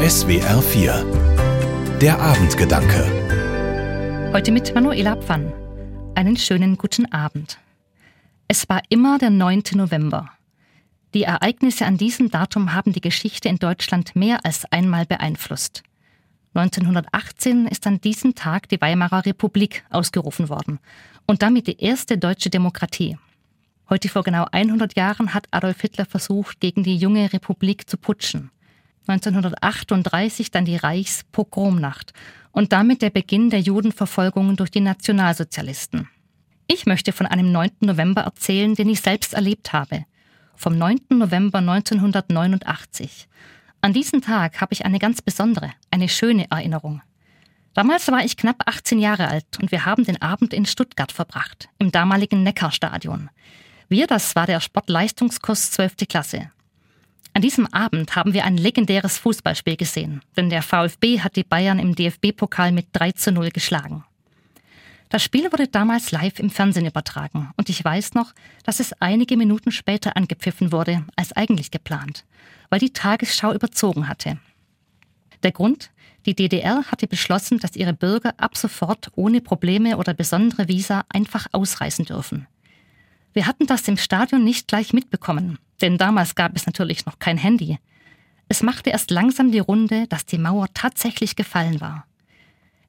SWR 4 Der Abendgedanke Heute mit Manuela Pfann. Einen schönen guten Abend. Es war immer der 9. November. Die Ereignisse an diesem Datum haben die Geschichte in Deutschland mehr als einmal beeinflusst. 1918 ist an diesem Tag die Weimarer Republik ausgerufen worden und damit die erste deutsche Demokratie. Heute vor genau 100 Jahren hat Adolf Hitler versucht, gegen die junge Republik zu putschen. 1938 dann die Reichspogromnacht und damit der Beginn der Judenverfolgung durch die Nationalsozialisten. Ich möchte von einem 9. November erzählen, den ich selbst erlebt habe. Vom 9. November 1989. An diesen Tag habe ich eine ganz besondere, eine schöne Erinnerung. Damals war ich knapp 18 Jahre alt und wir haben den Abend in Stuttgart verbracht, im damaligen Neckarstadion. Wir, das war der Sportleistungskurs 12. Klasse. An diesem Abend haben wir ein legendäres Fußballspiel gesehen, denn der VfB hat die Bayern im DFB-Pokal mit 3 zu 0 geschlagen. Das Spiel wurde damals live im Fernsehen übertragen und ich weiß noch, dass es einige Minuten später angepfiffen wurde als eigentlich geplant, weil die Tagesschau überzogen hatte. Der Grund? Die DDR hatte beschlossen, dass ihre Bürger ab sofort ohne Probleme oder besondere Visa einfach ausreisen dürfen. Wir hatten das im Stadion nicht gleich mitbekommen, denn damals gab es natürlich noch kein Handy. Es machte erst langsam die Runde, dass die Mauer tatsächlich gefallen war.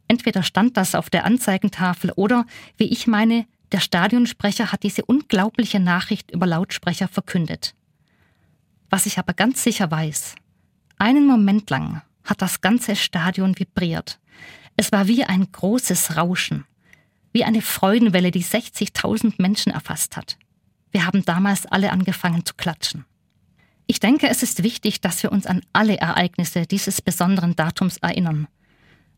Entweder stand das auf der Anzeigentafel oder, wie ich meine, der Stadionsprecher hat diese unglaubliche Nachricht über Lautsprecher verkündet. Was ich aber ganz sicher weiß, einen Moment lang hat das ganze Stadion vibriert. Es war wie ein großes Rauschen wie eine Freudenwelle, die 60.000 Menschen erfasst hat. Wir haben damals alle angefangen zu klatschen. Ich denke, es ist wichtig, dass wir uns an alle Ereignisse dieses besonderen Datums erinnern.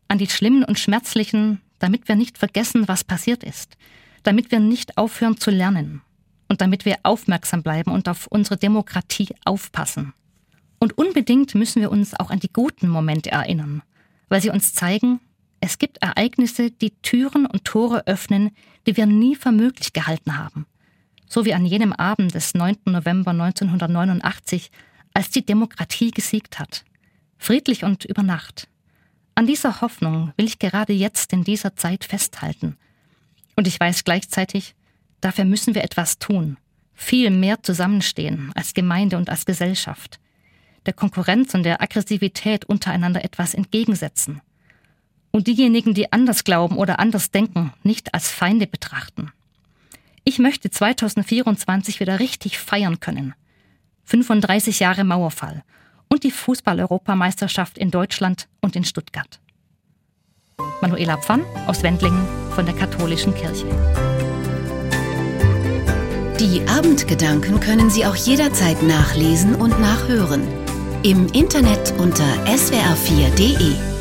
An die schlimmen und schmerzlichen, damit wir nicht vergessen, was passiert ist, damit wir nicht aufhören zu lernen und damit wir aufmerksam bleiben und auf unsere Demokratie aufpassen. Und unbedingt müssen wir uns auch an die guten Momente erinnern, weil sie uns zeigen, es gibt Ereignisse, die Türen und Tore öffnen, die wir nie für möglich gehalten haben. So wie an jenem Abend des 9. November 1989, als die Demokratie gesiegt hat. Friedlich und über Nacht. An dieser Hoffnung will ich gerade jetzt in dieser Zeit festhalten. Und ich weiß gleichzeitig, dafür müssen wir etwas tun. Viel mehr zusammenstehen als Gemeinde und als Gesellschaft. Der Konkurrenz und der Aggressivität untereinander etwas entgegensetzen und diejenigen, die anders glauben oder anders denken, nicht als Feinde betrachten. Ich möchte 2024 wieder richtig feiern können. 35 Jahre Mauerfall und die Fußball-Europameisterschaft in Deutschland und in Stuttgart. Manuela Pfann aus Wendlingen von der Katholischen Kirche. Die Abendgedanken können Sie auch jederzeit nachlesen und nachhören. Im Internet unter swr4.de.